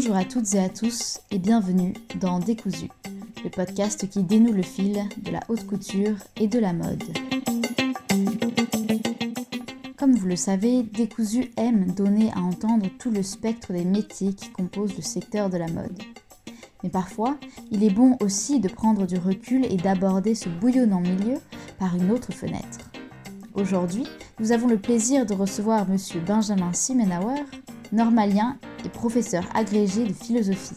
Bonjour à toutes et à tous et bienvenue dans Décousu, le podcast qui dénoue le fil de la haute couture et de la mode. Comme vous le savez, Décousu aime donner à entendre tout le spectre des métiers qui composent le secteur de la mode. Mais parfois, il est bon aussi de prendre du recul et d'aborder ce bouillonnant milieu par une autre fenêtre. Aujourd'hui, nous avons le plaisir de recevoir M. Benjamin Simenauer, normalien et professeur agrégé de philosophie.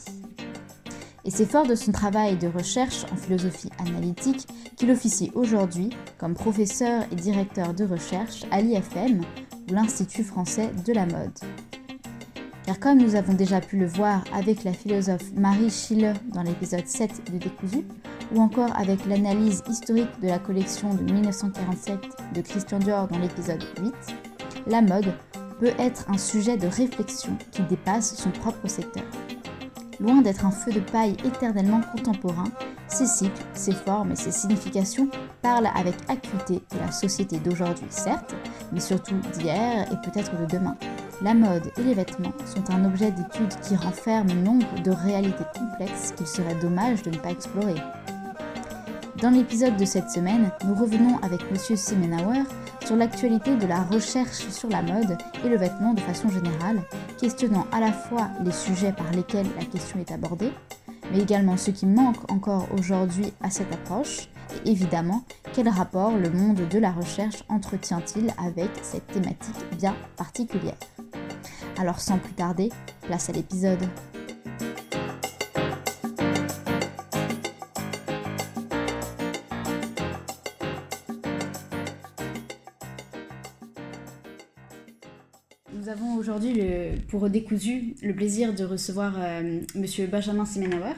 Et c'est fort de son travail de recherche en philosophie analytique qu'il officie aujourd'hui comme professeur et directeur de recherche à l'IFM, ou l'Institut français de la mode. Car comme nous avons déjà pu le voir avec la philosophe Marie Schiller dans l'épisode 7 de Décousu, ou encore avec l'analyse historique de la collection de 1947 de Christian Dior dans l'épisode 8, la mode peut être un sujet de réflexion qui dépasse son propre secteur. Loin d'être un feu de paille éternellement contemporain, ses cycles, ses formes et ses significations parlent avec acuité de la société d'aujourd'hui, certes, mais surtout d'hier et peut-être de demain. La mode et les vêtements sont un objet d'étude qui renferme nombre de réalités complexes qu'il serait dommage de ne pas explorer. Dans l'épisode de cette semaine, nous revenons avec M. Simenauer sur l'actualité de la recherche sur la mode et le vêtement de façon générale, questionnant à la fois les sujets par lesquels la question est abordée, mais également ce qui manque encore aujourd'hui à cette approche, et évidemment quel rapport le monde de la recherche entretient-il avec cette thématique bien particulière. Alors sans plus tarder, place à l'épisode. Pour Décousu, le plaisir de recevoir euh, Monsieur Benjamin Simenauer.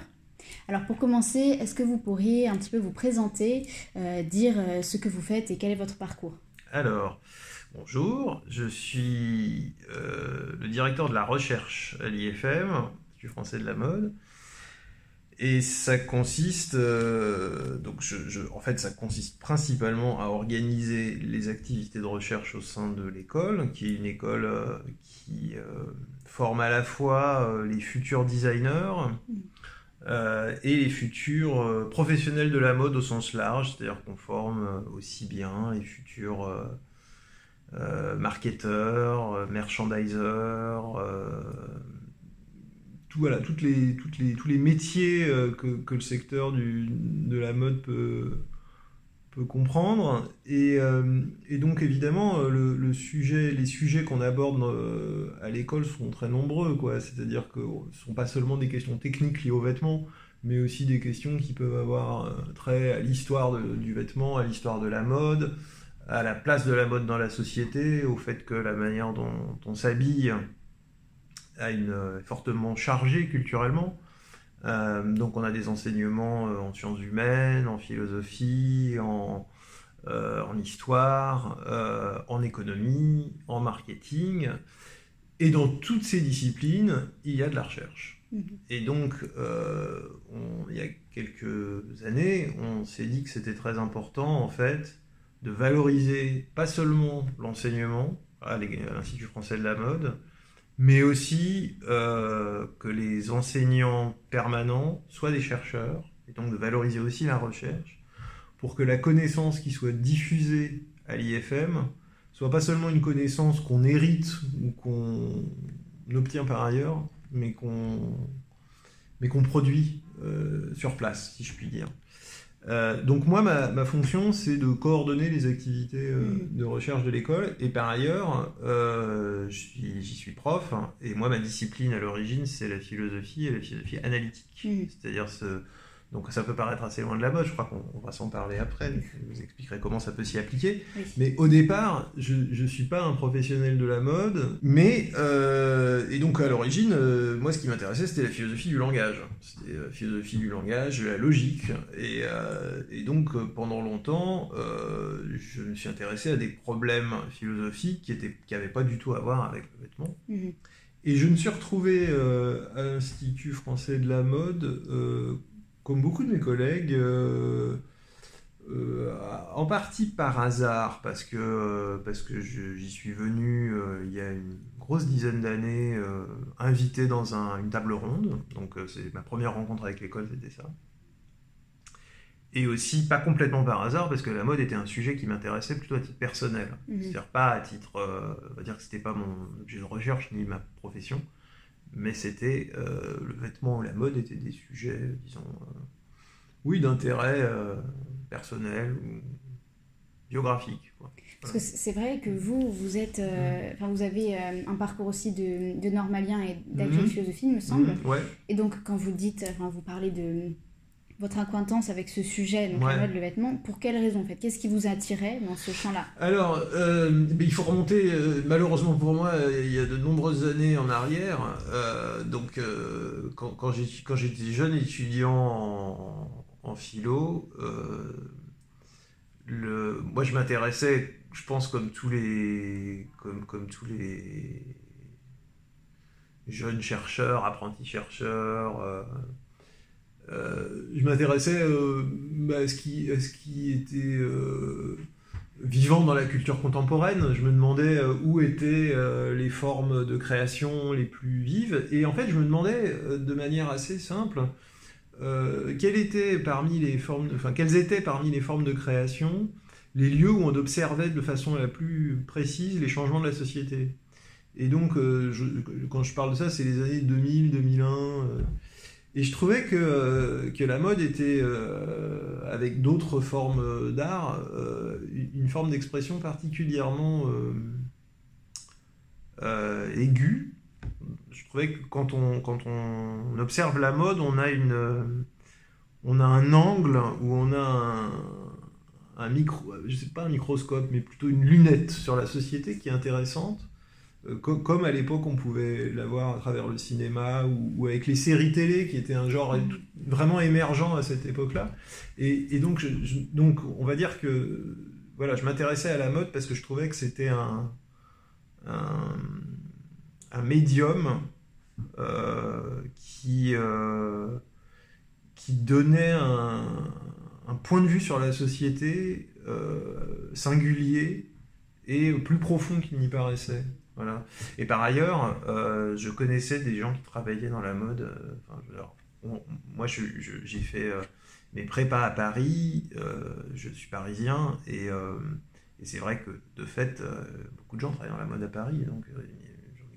Alors pour commencer, est-ce que vous pourriez un petit peu vous présenter, euh, dire euh, ce que vous faites et quel est votre parcours? Alors, bonjour, je suis le directeur de la recherche à l'IFM, du français de la mode. Et ça consiste, euh, donc je, en fait, ça consiste principalement à organiser les activités de recherche au sein de l'école, qui est une école euh, qui euh, forme à la fois les futurs designers et les futurs professionnels de la mode au sens large, c'est-à-dire qu'on forme aussi bien les futurs marketeurs, merchandisers voilà, toutes les, toutes les, tous les métiers euh, que, que, le secteur du, de la mode peut, peut comprendre. Et, euh, et donc évidemment, euh, le, le, sujet, les sujets qu'on aborde à l'école sont très nombreux. C'est-à-dire que ce ne sont pas seulement des questions techniques liées aux vêtements, mais aussi des questions qui peuvent avoir trait à l'histoire du vêtement, à l'histoire de la mode, à la place de la mode dans la société, au fait que la manière dont on s'habille a une, euh, fortement chargée culturellement. Euh, donc on a des enseignements euh, en sciences humaines, en philosophie, en, en histoire, en économie, en marketing. Et dans toutes ces disciplines, il y a de la recherche. Mhm. Et donc, il y a quelques années, on s'est dit que c'était très important, en fait, de valoriser pas seulement l'enseignement à l'Institut français de la mode, mais aussi euh, que les enseignants permanents soient des chercheurs, et donc de valoriser aussi la recherche, pour que la connaissance qui soit diffusée à l'IFM soit pas seulement une connaissance qu'on hérite ou qu'on obtient par ailleurs, mais qu'on produit euh, sur place, si je puis dire. Euh, donc moi, ma, fonction, c'est de coordonner les activités euh, mm. de recherche de l'école. Et par ailleurs, euh, j'y suis prof. Et moi, ma discipline à l'origine, c'est la philosophie et la philosophie analytique. Mm. C'est-à-dire ce, donc ça peut paraître assez loin de la mode, je crois qu'on va s'en parler après, je vous expliquerai comment ça peut s'y appliquer. Mais au départ, je ne suis pas un professionnel de la mode, mais, euh, et donc à l'origine, euh, moi ce qui m'intéressait c'était la philosophie du langage. C'était la philosophie du langage, la logique. Et, euh, et donc pendant longtemps, je me suis intéressé à des problèmes philosophiques qui n'avaient pas du tout à voir avec le vêtement. Mhm. Et je me suis retrouvé à l'Institut français de la mode comme beaucoup de mes collègues, euh, euh, en partie par hasard, parce que, parce que j'y suis venu euh, il y a une grosse dizaine d'années invité dans une table ronde. Donc c'est ma première rencontre avec l'école, c'était ça. Et aussi, pas complètement par hasard, parce que la mode était un sujet qui m'intéressait plutôt à titre personnel. Mhm. C'est-à-dire pas à titre, on va dire que c'était pas mon objet de recherche ni ma profession, mais c'était le vêtement ou la mode étaient des sujets, disons, oui, d'intérêt personnel ou biographique. Parce que c'est vrai que vous, vous êtes, euh, mm. enfin, vous avez euh, un parcours aussi de, de normalien et d'accueil mm. philosophie, il me semble. Mm. ouais. Et donc, quand vous dites, enfin, vous parlez de votre acquaintance avec ce sujet, donc la mode, le vêtement, pour quelle raison en fait? Qu'est-ce qui vous attirait dans ce champ-là? Alors, euh, il faut remonter, malheureusement pour moi, il y a de nombreuses années en arrière. donc, quand, quand j'étais jeune étudiant en, en philo, le, moi je m'intéressais, je pense comme tous les, comme, comme tous les jeunes chercheurs, apprentis chercheurs, euh, euh, je m'intéressais euh, bah, à, ce qui, était vivant dans la culture contemporaine. Je me demandais où étaient les formes de création les plus vives, et en fait je me demandais de manière assez simple euh, quelles, étaient parmi les formes, enfin, quelles étaient parmi les formes de création les lieux où on observait de façon la plus précise les changements de la société? Et donc, euh, quand je parle de ça, c'est les années 2000, 2001. Euh, et je trouvais que, que la mode était, avec d'autres formes d'art, une forme d'expression particulièrement aiguë je trouvais que quand on, quand on observe la mode, on a, une, on a un angle où on a un, un micro, je sais pas un microscope, mais plutôt une lunette sur la société qui est intéressante. Euh, comme, à l'époque on pouvait l'avoir à travers le cinéma ou, avec les séries télé qui étaient un genre vraiment émergent à cette époque-là. Et, donc, donc on va dire que voilà, je m'intéressais à la mode parce que je trouvais que c'était un, un un médium euh, qui, euh, qui donnait un, point de vue sur la société euh, singulier et plus profond qu'il n'y paraissait. Voilà. Et par ailleurs, je connaissais des gens qui travaillaient dans la mode. moi, j'ai fait mes prépas à Paris, je suis parisien, et, et c'est vrai que de fait, beaucoup de gens travaillent dans la mode à Paris, donc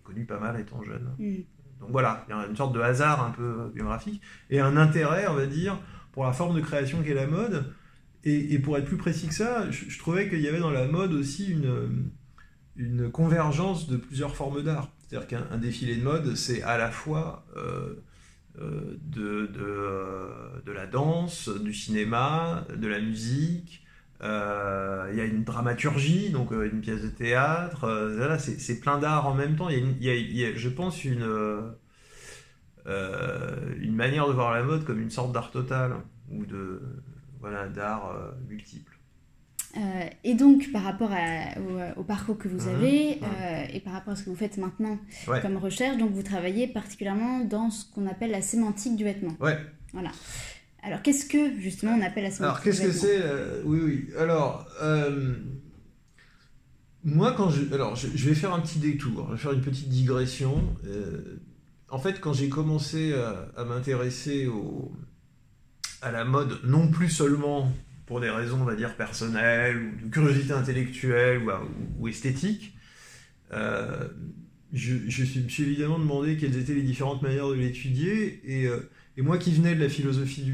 connu pas mal étant jeune. Mm. Donc voilà, il y a une sorte de hasard un peu biographique et un intérêt, on va dire, pour la forme de création qu'est la mode. Et, pour être plus précis que ça, je, trouvais qu'il y avait dans la mode aussi une, une convergence de plusieurs formes d'art. C'est-à-dire qu'un défilé de mode, c'est à la fois euh, euh, de, euh, de, la danse, du cinéma, de la musique, il y a une dramaturgie, donc une pièce de théâtre. C'est plein d'art en même temps. Il y, a, je pense, une, une manière de voir la mode comme une sorte d'art total ou de voilà d'art multiple. Et donc, par rapport au, parcours que vous mhm. avez et par rapport à ce que vous faites maintenant comme recherche, donc vous travaillez particulièrement dans ce qu'on appelle la sémantique du vêtement. Ouais. Voilà. Alors, qu'est-ce que, justement, on appelle la sémantique Alors, qu'est-ce que c'est euh, Oui, oui. Alors, euh, moi, quand je. Alors, je, vais faire un petit détour, je vais faire une petite digression. Euh, en fait, quand j'ai commencé à, m'intéresser à la mode, non plus seulement pour des raisons, on va dire, personnelles, ou de curiosité intellectuelle ou, esthétique, je, je, me suis évidemment demandé quelles étaient les différentes manières de l'étudier. Et et moi qui venais de la philosophie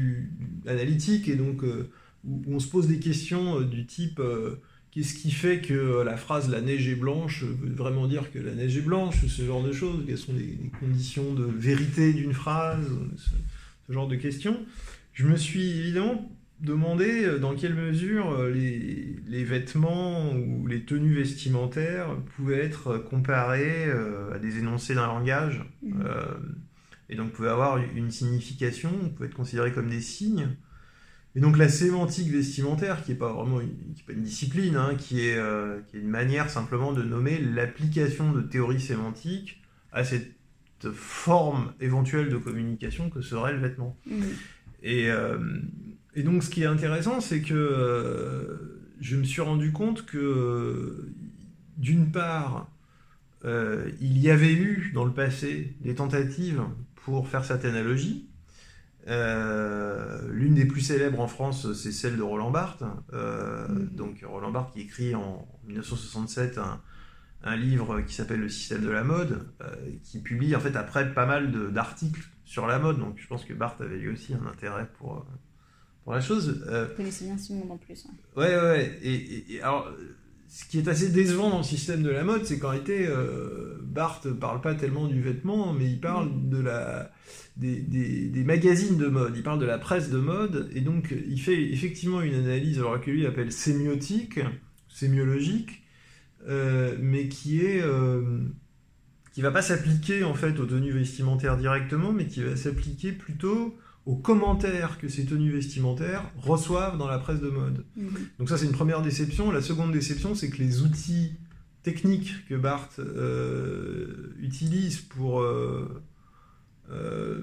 analytique, et donc euh, où, on se pose des questions euh, du type euh, qu'est-ce qui fait que la phrase la neige est blanche veut vraiment dire que la neige est blanche, ce genre de choses, quelles sont les, conditions de vérité d'une phrase, ce, genre de questions. Je me suis évidemment demandé dans quelle mesure les, les, vêtements ou les tenues vestimentaires pouvaient être comparés à des énoncés d'un langage. Mmh et donc pouvait avoir une signification, pouvait être considéré comme des signes. Et donc la sémantique vestimentaire, qui n'est pas vraiment une, pas une discipline, hein, qui, est, euh, qui, est, une manière simplement de nommer l'application de théorie sémantique à cette forme éventuelle de communication que serait le vêtement. Mmh. Et, euh, et, donc ce qui est intéressant, c'est que euh, je me suis rendu compte que d'une part, il y avait eu dans le passé des tentatives pour faire cette analogie. L'une des plus célèbres en France, c'est celle de Roland Barthes. Mm. Donc Roland Barthes qui écrit en 1967 un, un livre qui s'appelle Le système de la mode, qui publie en fait après pas mal d'articles sur la mode. Donc je pense que Barthes avait lui aussi un intérêt pour, pour la chose. Euh, Vous connaissez bien ce monde en plus. Ouais, ouais, ouais. Et, alors, ce qui est assez décevant dans le système de la mode, c'est qu'en réalité, euh, Barthes parle pas tellement du vêtement, mais il parle mm. de la, des, des, magazines de mode, il parle de la presse de mode, et donc il fait effectivement une analyse, alors que lui appelle sémiotique, sémiologique, euh, mais qui est. Euh, qui va pas s'appliquer en fait aux tenues vestimentaires directement, mais qui va s'appliquer plutôt aux commentaires que ces tenues vestimentaires reçoivent dans la presse de mode. Mhm. Donc ça c'est une première déception. La seconde déception c'est que les outils techniques que Barthes euh, utilise pour, euh, euh,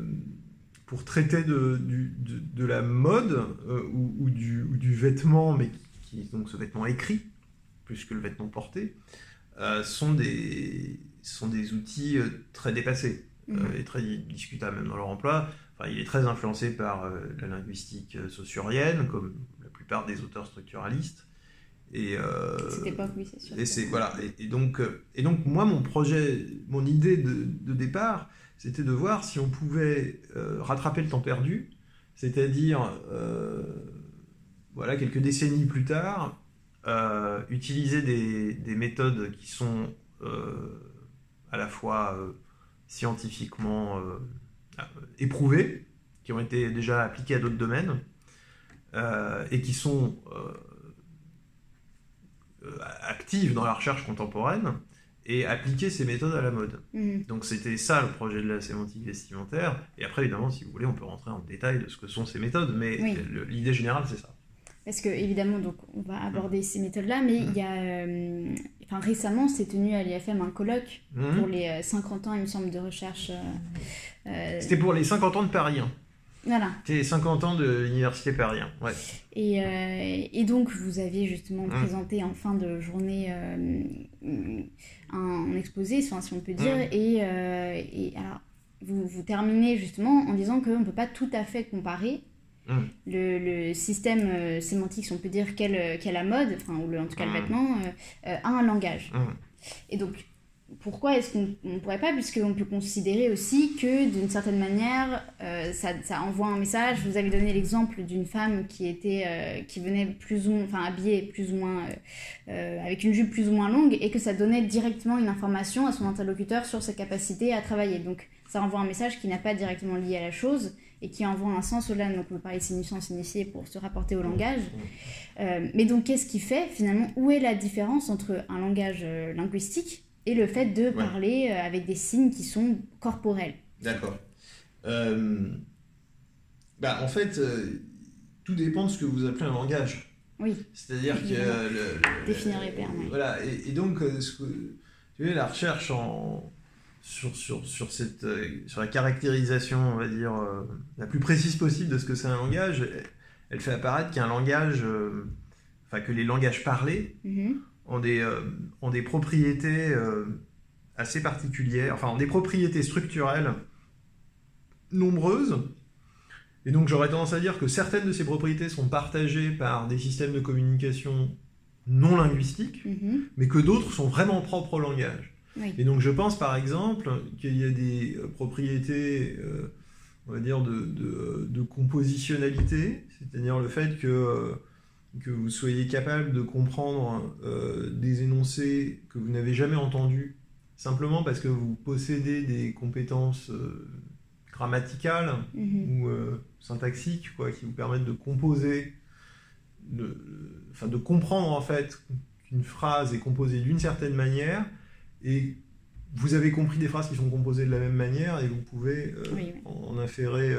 pour traiter de, de, la mode ou, du, du, vêtement, mais qui, est donc ce vêtement écrit, plus que le vêtement porté, sont, des, sont des outils très dépassés mhm. et très discutables même dans leur emploi il est très influencé par euh, la linguistique euh, saussurienne, comme la plupart des auteurs structuralistes. Et, euh, oui, c'est sûr. Et, c'est, voilà, et, donc, euh, et donc, moi, mon projet, mon idée de, de départ, c'était de voir si on pouvait rattraper le temps perdu, c'est-à-dire, voilà, quelques décennies plus tard, utiliser des, des, méthodes qui sont à la fois scientifiquement éprouvées, qui ont été déjà appliquées à d'autres domaines, euh, et qui sont euh, actives dans la recherche contemporaine, et appliquer ces méthodes à la mode. Mhm. Donc c'était ça le projet de la sémantique vestimentaire. Et après, évidemment, si vous voulez, on peut rentrer en détail de ce que sont ces méthodes, mais l'idée générale, c'est ça. Parce que évidemment, donc on va aborder ces méthodes-là, mais il y a, enfin récemment, s'est tenu à l'IFM un colloque mhm. pour les 50 ans, il me semble, de recherche euh, C'était pour les 50 ans de Paris. Hein. Voilà. C'était les 50 ans de l'université Paris. Hein. Ouais. Et, euh, et, donc, vous aviez justement mmh. présenté en fin de journée euh, un, exposé, enfin, si on peut dire. Mmh. Et, et, alors, vous, vous, terminez justement en disant qu'on ne peut pas tout à fait comparer mmh. le, le, système sémantique, si on peut dire, qu'est la mode, enfin, ou en tout cas le vêtement, à un langage. Et donc, pourquoi est-ce qu'on ne pourrait pas, puisqu'on peut considérer aussi que d'une certaine manière, euh, ça, ça, envoie un message. Vous avez donné l'exemple d'une femme qui était, euh, qui venait plus ou moins, enfin habillée plus ou moins, euh, avec une jupe plus ou moins longue, et que ça donnait directement une information à son interlocuteur sur sa capacité à travailler. Donc ça envoie un message qui n'a pas directement lié à la chose et qui envoie un sens au-delà. Donc on peut parler de sinusance initiée pour se rapporter au langage. mais donc qu'est-ce qui fait finalement Où est la différence entre un langage linguistique et le fait de parler euh, avec des signes qui sont corporels. D'accord. Euh, bah, en fait, euh, tout dépend de ce que vous appelez un langage. Oui. C'est-à-dire que... Le, Définir les termes. Voilà, et, donc, ce que, tu vois, la recherche en, sur, sur, sur, cette, sur la caractérisation, on va dire, la plus précise possible de ce que c'est un langage, elle, fait apparaître qu'un langage, enfin que les langages parlés, mm-hmm ont des, euh, ont des propriétés euh, assez particulières, enfin ont des propriétés structurelles nombreuses. Et donc j'aurais tendance à dire que certaines de ces propriétés sont partagées par des systèmes de communication non linguistiques, mhm. mais que d'autres sont vraiment propres au langage. Et donc je pense par exemple qu'il y a des euh, propriétés, on va dire, de, de, de compositionnalité, c'est-à-dire le fait que que vous soyez capable de comprendre euh, des énoncés que vous n'avez jamais entendus, simplement parce que vous possédez des compétences euh, grammaticales mhm. ou euh, syntaxiques, quoi, qui vous permettent de composer, de, enfin, de comprendre en fait qu'une phrase est composée d'une certaine manière, et vous avez compris des phrases qui sont composées de la même manière, et vous pouvez en, inférer,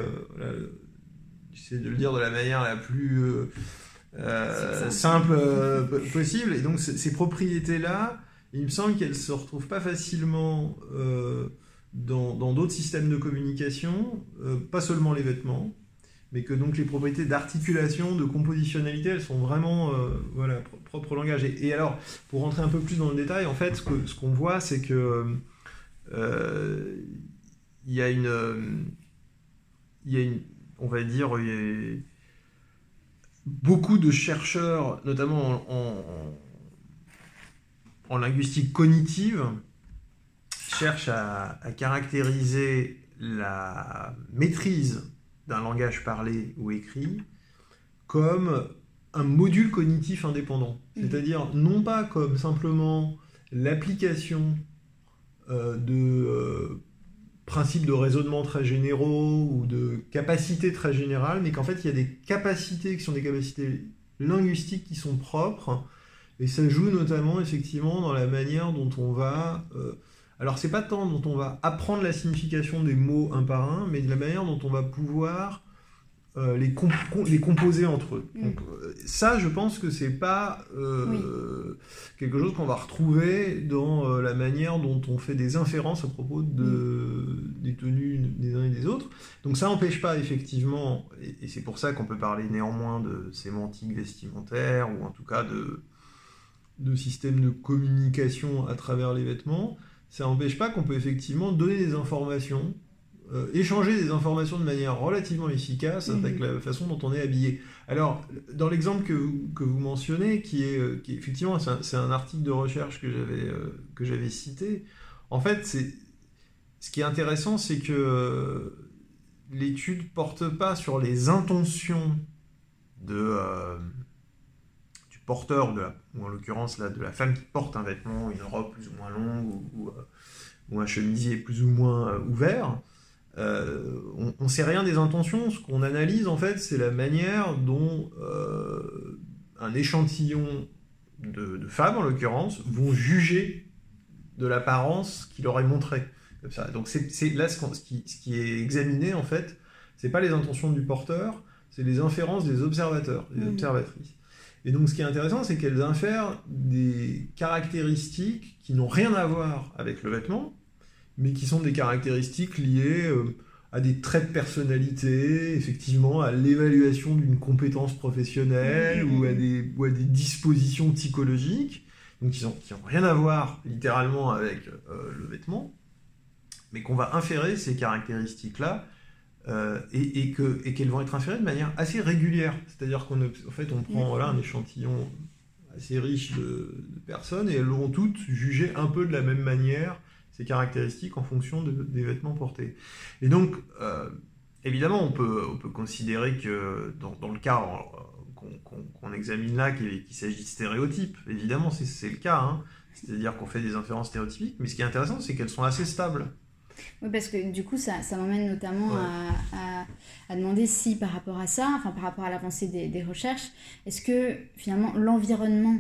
j'essaie de le dire de la manière la plus euh, simple euh, possible. Et donc ces propriétés-là, il me semble qu'elles ne se retrouvent pas facilement euh, dans d'autres systèmes de communication, pas seulement les vêtements, mais que donc les propriétés d'articulation, de compositionnalité, elles sont vraiment voilà, propres au langage. Et, alors, pour rentrer un peu plus dans le détail, en fait, ce qu'on ce voit, c'est que il y a une, il y a une, on va dire, beaucoup de chercheurs, notamment en, en, linguistique cognitive, cherchent à, à caractériser la maîtrise d'un langage parlé ou écrit comme un module cognitif indépendant. Mhm. C'est-à-dire non pas comme simplement l'application euh, de euh, principes de raisonnement très généraux ou de capacités très générales, mais qu'en fait il y a des capacités qui sont des capacités linguistiques qui sont propres, et ça joue notamment effectivement dans la manière dont on va... Euh, alors c'est pas tant dont on va apprendre la signification des mots un par un, mais de la manière dont on va pouvoir euh, les, les, composer entre eux. Mm. Donc, euh, ça, je pense que c'est pas euh, quelque chose qu'on va retrouver dans la manière dont on fait des inférences à propos de, mm. des tenues des uns et des autres. Donc ça n'empêche pas effectivement, et, et c'est pour ça qu'on peut parler néanmoins de sémantique vestimentaire, ou en tout cas de, de système de communication à travers les vêtements, ça n'empêche pas qu'on peut effectivement donner des informations, euh, échanger des informations de manière relativement efficace mhm. avec la façon dont on est habillé. Alors, dans l'exemple que, que, vous mentionnez, qui est, euh, qui effectivement, c'est un, article de recherche que j'avais euh, que j'avais cité, en fait, ce qui est intéressant, c'est que l'étude porte pas sur les intentions de porteur, de ou en l'occurrence de la femme qui porte un vêtement, une robe plus ou moins longue, ou, ou, euh, un chemisier plus ou moins euh, ouvert, euh, on ne sait rien des intentions. Ce qu'on analyse, en fait, c'est la manière dont un échantillon de, femmes, en l'occurrence, vont juger de l'apparence qu'il aurait montré. Comme ça. Donc c'est là ce, qui, ce, qui, est examiné, en fait, c'est pas les intentions du porteur, c'est les inférences des observateurs, des mmh. observatrices. Et donc ce qui est intéressant, c'est qu'elles infèrent des caractéristiques qui n'ont rien à voir avec le vêtement, mais qui sont des caractéristiques liées euh, à des traits de personnalité, effectivement, à l'évaluation d'une compétence professionnelle ou, à des, dispositions psychologiques, donc qui n'ont rien à voir littéralement avec euh, le vêtement, mais qu'on va inférer ces caractéristiques-là euh, et, qu'elles vont être inférées de manière assez régulière. C'est-à-dire qu'en fait, on prend un échantillon assez riche de, personnes et elles vont toutes juger un peu de la même manière ces caractéristiques en fonction des vêtements portés. Et donc, euh, évidemment, on peut, on peut considérer que dans, le cas qu'on examine là, qu'il s'agit de stéréotypes, évidemment, c'est le cas. Hein. C'est-à-dire qu'on fait des inférences stéréotypiques, mais ce qui est intéressant, c'est qu'elles sont assez stables. Oui, parce que du coup, ça, ça m'emmène notamment à, à, demander si par rapport à ça, enfin par rapport à l'avancée des, des, recherches, est-ce que finalement l'environnement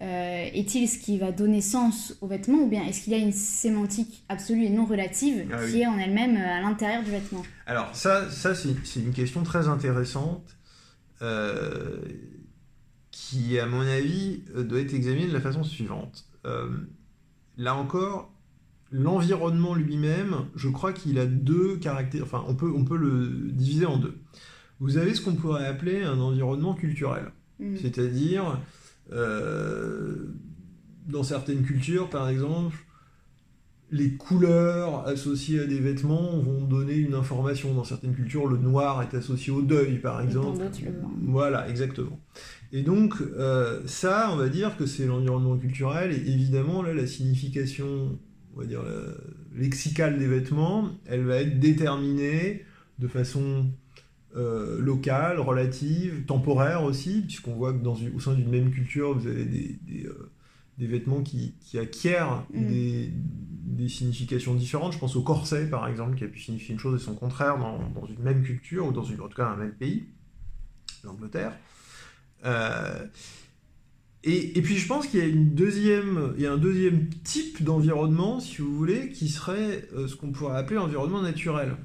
euh, est-il ce qui va donner sens aux vêtements ou bien est-ce qu'il y a une sémantique absolue et non relative ah qui est en elle-même euh, à l'intérieur du vêtement? Alors ça, ça c'est une question très intéressante euh, qui, à mon avis, doit être examinée de la façon suivante. là encore, l'environnement lui-même, je crois qu'il a deux caractères, enfin on peut, on peut le diviser en deux. Vous avez ce qu'on pourrait appeler un environnement culturel, mm. c'est-à-dire dans certaines cultures par exemple, les couleurs associées à des vêtements vont donner une information. Dans certaines cultures, le noir est associé au deuil, par exemple. Voilà, exactement. Et donc, euh, ça, on va dire que c'est l'environnement culturel, et évidemment, là, la signification on va dire, lexicale des vêtements, elle va être déterminée de façon euh, locale, relative, temporaire aussi, puisqu'on voit que dans au sein d'une même culture, vous avez des, des, euh, vêtements qui, acquièrent mm. des, significations différentes. Je pense au corset, par exemple, qui a pu signifier une chose et son contraire dans, une même culture, ou dans une, en tout cas un même pays, l'Angleterre. Euh, et, puis je pense qu'il y a une deuxième, il y a un deuxième type d'environnement, si vous voulez, qui serait ce qu'on pourrait appeler l'environnement naturel.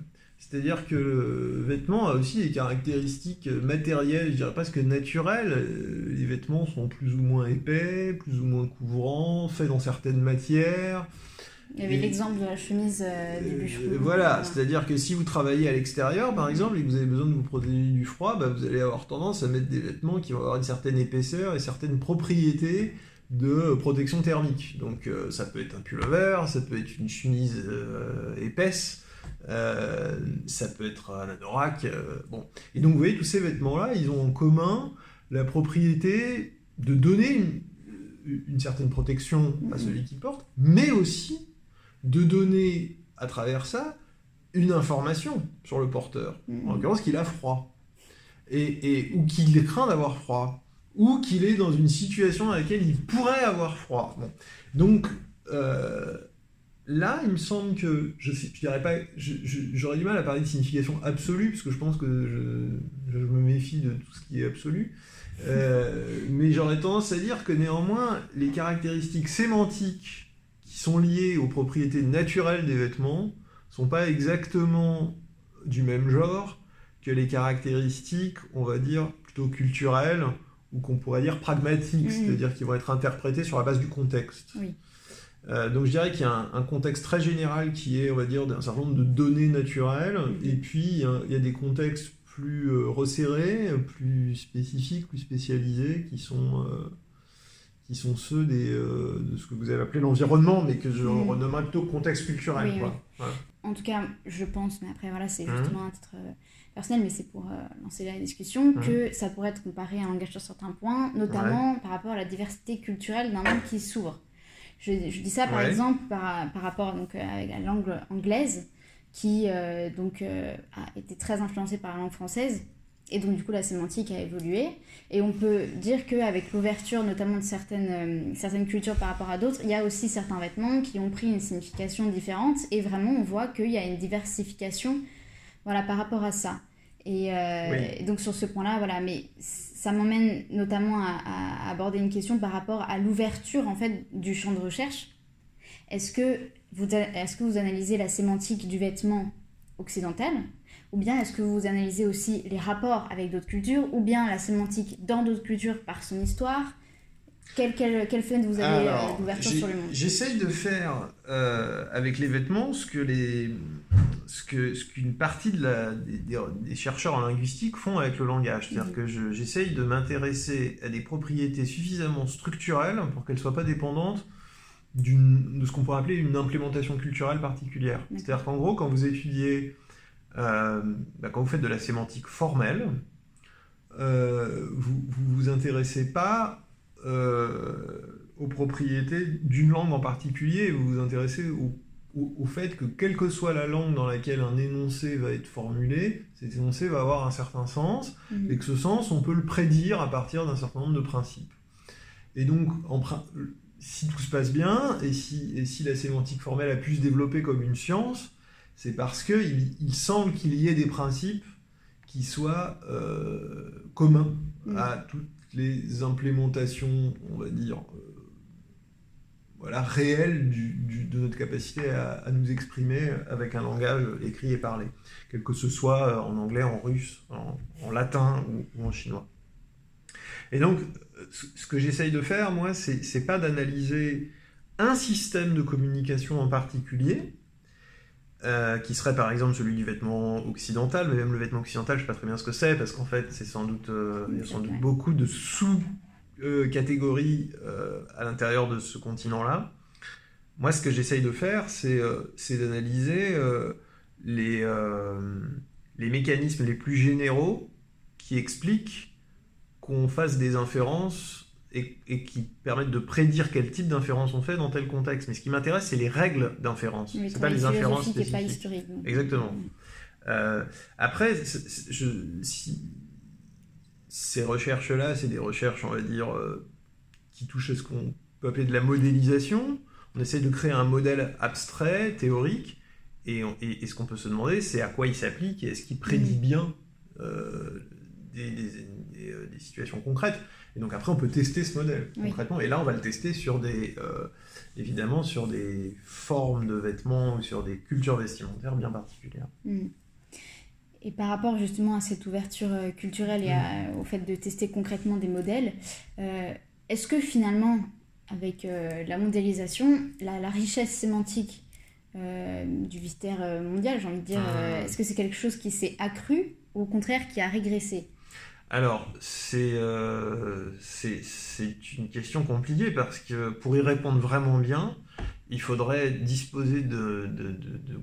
C'est-à-dire que le vêtement a aussi des caractéristiques matérielles, je dirais presque naturelles. Euh, les vêtements sont plus ou moins épais, plus ou moins couvrants, faits dans certaines matières. Il y avait l'exemple de la chemise euh, des bûcherons. voilà, c'est-à-dire que si vous travaillez à l'extérieur, par exemple, et que vous avez besoin de vous protéger du froid, bah, vous allez avoir tendance à mettre des vêtements qui vont avoir une certaine épaisseur et certaines propriétés de protection thermique. Donc ça peut être un pullover, ça peut être une chemise épaisse, ça peut être un anorak. bon. Et donc vous voyez, tous ces vêtements-là, ils ont en commun la propriété de donner une, une certaine protection à celui qui porte, mais aussi de donner à travers ça une information sur le porteur, en l'occurrence qu'il a froid, et, ou qu'il craint d'avoir froid, ou qu'il est dans une situation dans laquelle il pourrait avoir froid. Donc euh, là, il me semble que je, je dirais pas, j'aurais du mal à parler de signification absolue, parce que je pense que je, je me méfie de tout ce qui est absolu. Euh, mais j'aurais tendance à dire que néanmoins, les caractéristiques sémantiques qui sont liées aux propriétés naturelles des vêtements sont pas exactement du même genre que les caractéristiques, on va dire, plutôt culturelles ou qu'on pourrait dire pragmatiques, c'est-à-dire qui vont être interprétées sur la base du contexte. Euh, donc je dirais qu'il y a un, contexte très général qui est, on va dire, d'un certain nombre de données naturelles, et puis il y a des contextes plus euh, resserrés, plus spécifiques, plus spécialisés, qui sont, euh, qui sont ceux des, de ce que vous avez appelé l'environnement, mais que je mmh. renommerais plutôt contexte culturel. En tout cas, je pense, mais après, voilà, c'est mmh. justement un titre personnel, mais c'est pour lancer la discussion, mmh. que ça pourrait être comparé à un langage sur certains points, notamment par rapport à la diversité culturelle d'un monde qui s'ouvre. Je, je, dis ça par exemple par, par rapport donc, à la langue anglaise qui euh, donc euh, a été très influencée par la langue française. Et donc, du coup, la sémantique a évolué. Et on peut dire qu'avec l'ouverture, notamment de certaines, euh, certaines cultures par rapport à d'autres, il y a aussi certains vêtements qui ont pris une signification différente. Et vraiment, on voit qu'il y a une diversification voilà, par rapport à ça. Et, donc, sur ce point-là, voilà. Mais ça m'emmène notamment à, à, aborder une question par rapport à l'ouverture, en fait, du champ de recherche. Est-ce que est-ce que vous analysez la sémantique du vêtement occidental ou bien est-ce que vous analysez aussi les rapports avec d'autres cultures ou bien la sémantique dans d'autres cultures par son histoire quelle, quelle, quelle vous avez euh, d'ouverture sur le monde J'essaye de faire euh, avec les vêtements ce que les ce que ce qu'une partie de la, des, chercheurs en linguistique font avec le langage. C'est-à-dire mhm. que j'essaye de m'intéresser à des propriétés suffisamment structurelles pour qu'elles ne soient pas dépendantes de ce qu'on pourrait appeler une implémentation culturelle particulière. C'est-à-dire qu'en gros, quand vous étudiez, euh, bah, quand vous faites de la sémantique formelle, euh, vous, vous vous intéressez pas aux propriétés d'une langue en particulier, vous vous intéressez au, au, fait que quelle que soit la langue dans laquelle un énoncé va être formulé, cet énoncé va avoir un certain sens, mhm. et que ce sens, on peut le prédire à partir d'un certain nombre de principes. Et donc, en, si tout se passe bien, et si, et si la sémantique formelle a pu se développer comme une science, c'est parce qu'il il semble qu'il y ait des principes qui soient euh, communs mm. à toutes les implémentations, on va dire, euh, voilà, réelles de notre capacité à, nous exprimer avec un langage écrit et parlé, quel que ce soit en anglais, en russe, en, latin ou en chinois. Et donc, ce que j'essaye de faire, moi, c'est pas d'analyser un système de communication en particulier, euh, qui serait par exemple celui du vêtement occidental, mais même le vêtement occidental, je sais pas très bien ce que c'est, parce qu'en fait, c'est sans doute, euh, il y a sans doute beaucoup de sous-catégories euh, à l'intérieur de ce continent-là. Moi, ce que j'essaye de faire, c'est d'analyser les, les mécanismes les plus généraux qui expliquent qu'on fasse des inférences et, qui permettent de prédire quel type d'inférence on fait dans tel contexte. Mais ce qui m'intéresse, c'est les règles d'inférence. c'est pas les inférences spécifiques. Pas historique, Exactement. Euh, après, je, si, ces recherches-là, c'est des recherches, on va dire, euh, qui touchent à ce qu'on peut appeler de la modélisation. On essaie de créer un modèle abstrait, théorique, et, et, ce qu'on peut se demander, c'est à quoi il s'applique et est-ce qu'il prédit mm. bien euh, euh, des, situations concrètes. Et donc après, on peut tester ce modèle concrètement. Et là, on va le tester sur des, euh, évidemment, sur des formes de vêtements ou sur des cultures vestimentaires bien particulières. Hmm. Et par rapport justement à cette ouverture euh, culturelle et hmm. au fait de tester concrètement des modèles, est-ce que finalement, avec la mondialisation, la, richesse sémantique du vistère mondial, j'ai envie de dire. Mmh. Est-ce que c'est quelque chose qui s'est accru ou au contraire qui a régressé? Alors, c'est une question compliquée parce que pour y répondre vraiment bien, il faudrait disposer de,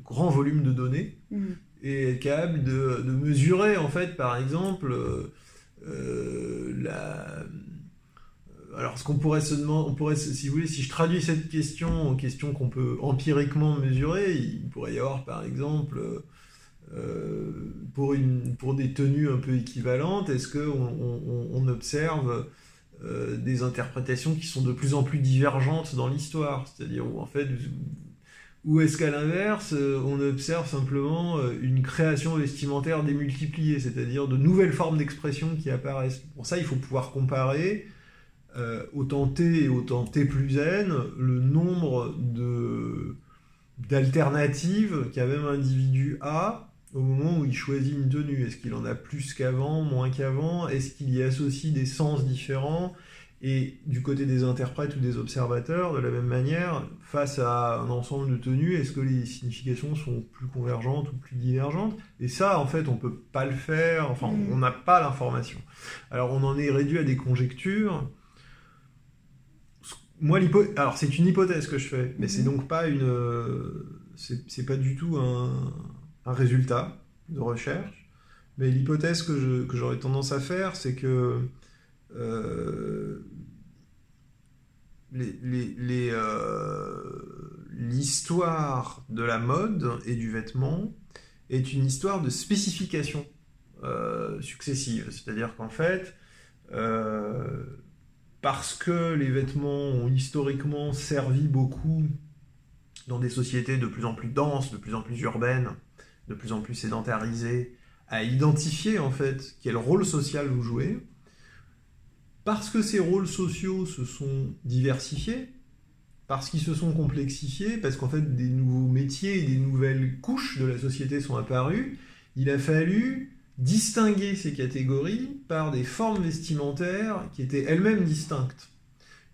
grands volumes de données mmh. et être capable de, mesurer, en fait, par exemple, euh, la... Alors, ce qu'on pourrait se demander, on pourrait, si vous voulez, si je traduis cette question en question qu'on peut empiriquement mesurer, il pourrait y avoir, par exemple, euh, pour, une, pour des tenues un peu équivalentes, est-ce qu'on on, observe euh, des interprétations qui sont de plus en plus divergentes dans l'histoire? C'est-à-dire en fait, ou est-ce qu'à l'inverse, euh, on observe simplement euh, une création vestimentaire démultipliée, c'est-à-dire de nouvelles formes d'expression qui apparaissent? Pour ça, il faut pouvoir comparer euh, autant T et autant T plus N le nombre d'alternatives qu'a même individu A au moment où il choisit une tenue. Est-ce qu'il en a plus qu'avant, moins qu'avant? Est-ce qu'il y associe des sens différents? Et du côté des interprètes ou des observateurs, de la même manière, face à un ensemble de tenues, est-ce que les significations sont plus convergentes ou plus divergentes? Et ça, en fait, on ne peut pas le faire, enfin, mm. on n'a pas l'information. Alors, on en est réduit à des conjectures. Moi, alors c'est une hypothèse que je fais, mais c'est mm-hmm. donc pas une, c'est pas du tout un, un, résultat de recherche. Mais l'hypothèse que j'aurais tendance à faire, c'est que euh, euh, l'histoire de la mode et du vêtement est une histoire de spécification euh, successive. C'est-à-dire qu'en fait, parce que les vêtements ont historiquement servi beaucoup dans des sociétés de plus en plus denses, de plus en plus urbaines, de plus en plus sédentarisées, à identifier en fait quel rôle social vous jouez, parce que ces rôles sociaux se sont diversifiés, parce qu'ils se sont complexifiés, parce qu'en fait des nouveaux métiers et des nouvelles couches de la société sont apparues, il a fallu distinguer ces catégories par des formes vestimentaires qui étaient elles-mêmes distinctes.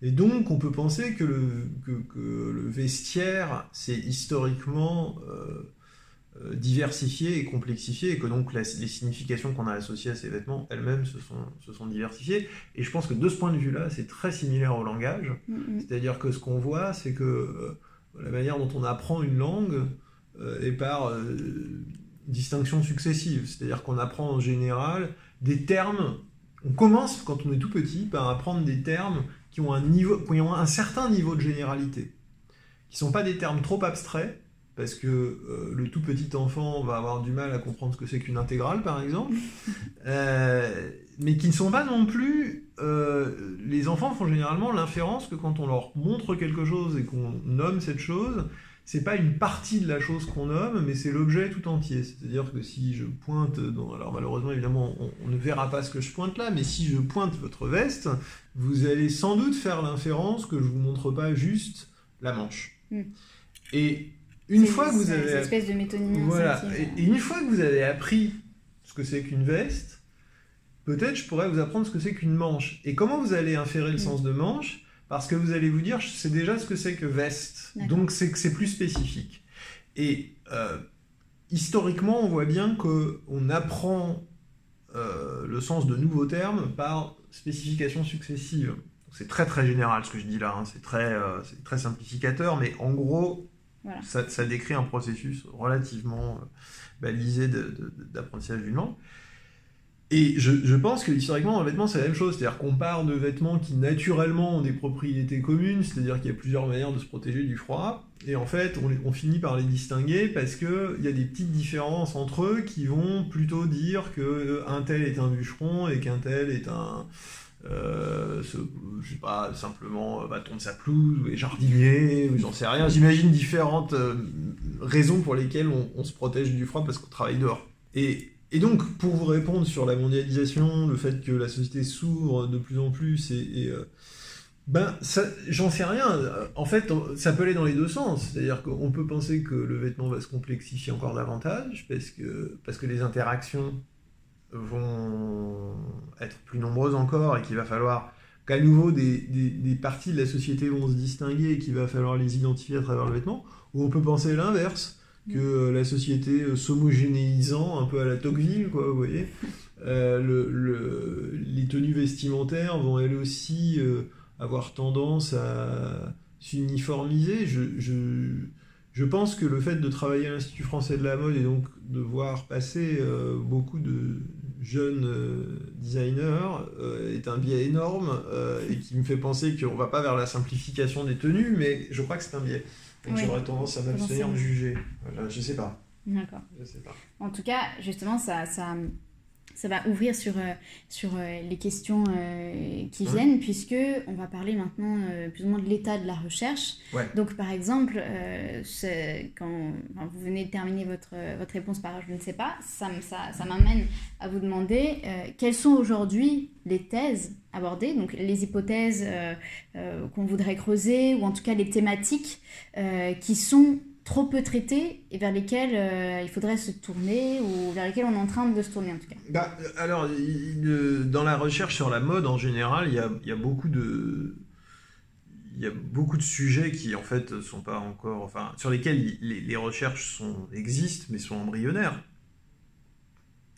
Et donc on peut penser que le, le vestiaire, c'est historiquement euh, euh, diversifiées et complexifiées, et que donc les significations qu'on a associées à ces vêtements elles-mêmes se sont, se sont diversifiées. Et je pense que de ce point de vue-là, c'est très similaire au langage. Mm-hmm. C'est-à-dire que ce qu'on voit, c'est que euh, la manière dont on apprend une langue euh, est par distinction successive. C'est-à-dire qu'on apprend en général des termes. On commence, quand on est tout petit, par apprendre des termes qui ont un, niveau, qui ont un certain niveau de généralité, qui ne sont pas des termes trop abstraits, parce que euh, le tout petit enfant va avoir du mal à comprendre ce que c'est qu'une intégrale, par exemple, euh, mais qui ne sont pas non plus... Euh, les enfants font généralement l'inférence que quand on leur montre quelque chose et qu'on nomme cette chose, c'est pas une partie de la chose qu'on nomme, mais c'est l'objet tout entier. C'est-à-dire que si je pointe, dans, alors malheureusement évidemment on, ne verra pas ce que je pointe là, mais si je pointe votre veste, vous allez sans doute faire l'inférence que je vous montre pas juste la manche. Mm. Et une fois que vous avez espèce de métonymie voilà. Et, une fois que vous avez appris ce que c'est qu'une veste peut-être je pourrais vous apprendre ce que c'est qu'une manche. Et comment vous allez inférer le mm. sens de manche? Parce que vous allez vous dire c'est déjà ce que c'est que veste. Donc c'est que c'est plus spécifique. Et euh, historiquement on voit bien que on apprend euh, le sens de nouveaux termes par spécification successive c'est très très général ce que je dis là hein. c'est très euh, c'est très simplificateur mais en gros ça, décrit un processus relativement euh, balisé d'apprentissage d'une langue. Et je, pense que historiquement, un vêtement, c'est la même chose. C'est-à-dire qu'on part de vêtements qui naturellement ont des propriétés communes, c'est-à-dire qu'il y a plusieurs manières de se protéger du froid. Et en fait, on, on finit par les distinguer parce qu'il y a des petites différences entre eux qui vont plutôt dire qu'un tel est un bûcheron et qu'un tel est un, euh, ce, je sais pas, simplement euh, bâton de sa pelouse, ou jardinier, j'en sais rien. J'imagine différentes euh, raisons pour lesquelles on, se protège du froid parce qu'on travaille dehors. Et, donc, pour vous répondre sur la mondialisation, le fait que la société s'ouvre de plus en plus, et, ben, j'en sais rien. En fait, ça peut aller dans les deux sens. C'est-à-dire qu'on peut penser que le vêtement va se complexifier encore davantage parce que, parce que les interactions vont être plus nombreuses encore et qu'il va falloir qu'à nouveau des, des, parties de la société vont se distinguer et qu'il va falloir les identifier à travers le vêtement, ou on peut penser l'inverse, que euh, la société euh, s'homogénéisant un peu à la Tocqueville, quoi, vous voyez, euh, le, les tenues vestimentaires vont elles aussi avoir tendance à s'uniformiser. Je, je, je, pense que le fait de travailler à l'Institut français de la mode et donc de voir passer beaucoup de jeunes designers est un biais énorme et qui me fait penser qu'on ne va pas vers la simplification des tenues, mais je crois que c'est un biais. Donc j'aurais tendance à m'abstenir de juger. Voilà, je sais pas. D'accord. Je sais pas. En tout cas, justement, ça, ça, ça va ouvrir sur, euh, sur euh, les questions euh, qui viennent, puisque on va parler maintenant plus ou moins de l'état de la recherche. Donc, par exemple, quand vous venez de terminer votre, votre réponse par je ne sais pas, ça, ça, ça m'amène à vous demander quelles sont aujourd'hui les thèses abordées, donc les hypothèses qu'on voudrait creuser, ou en tout cas les thématiques qui sont trop peu traités et vers lesquels euh, il faudrait se tourner ou vers lesquels on est en train de se tourner en tout cas bah, Alors, dans la recherche sur la mode en général, il y a, beaucoup de sujets qui en fait sont pas encore, sur lesquels les, recherches existent mais sont embryonnaires.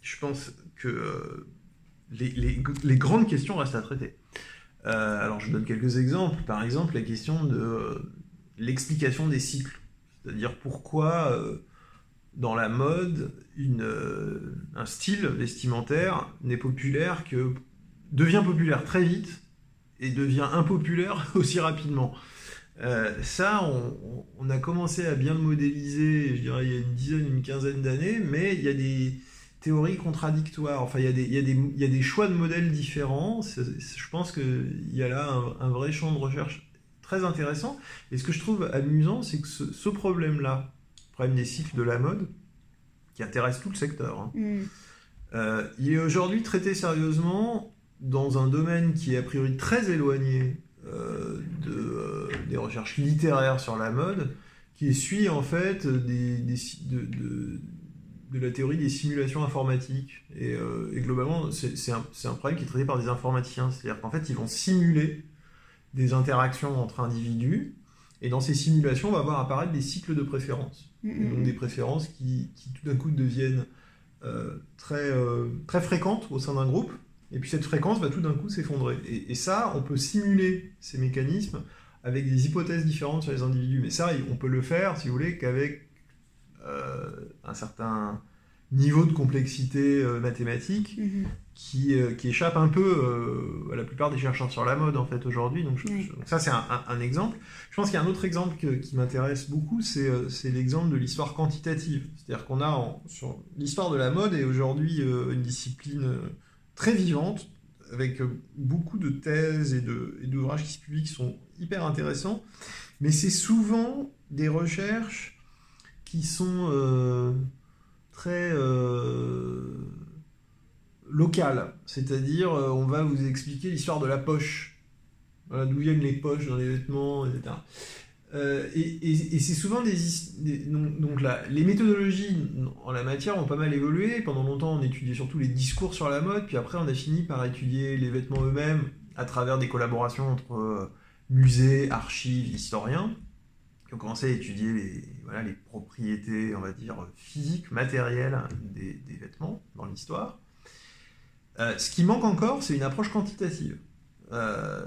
Je pense que euh, les, grandes questions restent à traiter. Euh, alors je donne quelques exemples. Par exemple, la question de l'explication des cycles. C'est-à-dire pourquoi euh, dans la mode, euh, un style vestimentaire n'est populaire que devient populaire très vite et devient impopulaire aussi rapidement. Euh, ça, on, a commencé à bien le modéliser, je dirais, il y a une dizaine, une quinzaine d'années, mais il y a des théories contradictoires. Enfin, il y a des, choix de modèles différents. Je pense qu'il y a là un, vrai champ de recherche très intéressant. Et ce que je trouve amusant, c'est que ce, problème-là, le problème des cycles de la mode, qui intéresse tout le secteur, hein, mm. euh, il est aujourd'hui traité sérieusement dans un domaine qui est a priori très éloigné euh, de, euh, des recherches littéraires sur la mode, qui suit en fait des, de, de, la théorie des simulations informatiques. Et, et globalement, c'est un, un, problème qui est traité par des informaticiens. C'est-à-dire qu'en fait, ils vont simuler des interactions entre individus. Et dans ces simulations, on va voir apparaître des cycles de préférences. Donc des préférences qui, qui tout d'un coup deviennent euh, très, euh, très fréquentes au sein d'un groupe. Et puis cette fréquence va tout d'un coup s'effondrer. Et, ça, on peut simuler ces mécanismes avec des hypothèses différentes sur les individus. Mais ça, on peut le faire, si vous voulez, qu'avec euh, un certain niveau de complexité mathématique mm-hmm qui, euh, qui échappe un peu euh, à la plupart des chercheurs sur la mode en fait aujourd'hui. Donc, ça c'est un, exemple. Je pense qu'il y a un autre exemple qui m'intéresse beaucoup, euh, c'est l'exemple de l'histoire quantitative. C'est-à-dire qu'on a sur l'histoire de la mode est aujourd'hui une discipline très vivante avec beaucoup de thèses et d'ouvrages qui se publient qui sont hyper intéressants. Mais c'est souvent des recherches qui sont très local, c'est-à-dire euh, on va vous expliquer l'histoire de la poche, d'où viennent les poches dans les vêtements, etc. Euh, et, c'est souvent des, donc, là, les méthodologies en la matière ont pas mal évolué. Pendant longtemps, on étudiait surtout les discours sur la mode, puis après, on a fini par étudier les vêtements eux-mêmes à travers des collaborations entre euh, musées, archives, historiens, qui ont commencé à étudier les, voilà, les propriétés, on va dire, physiques, matérielles des vêtements dans l'histoire. Euh, ce qui manque encore, c'est une approche quantitative. Euh,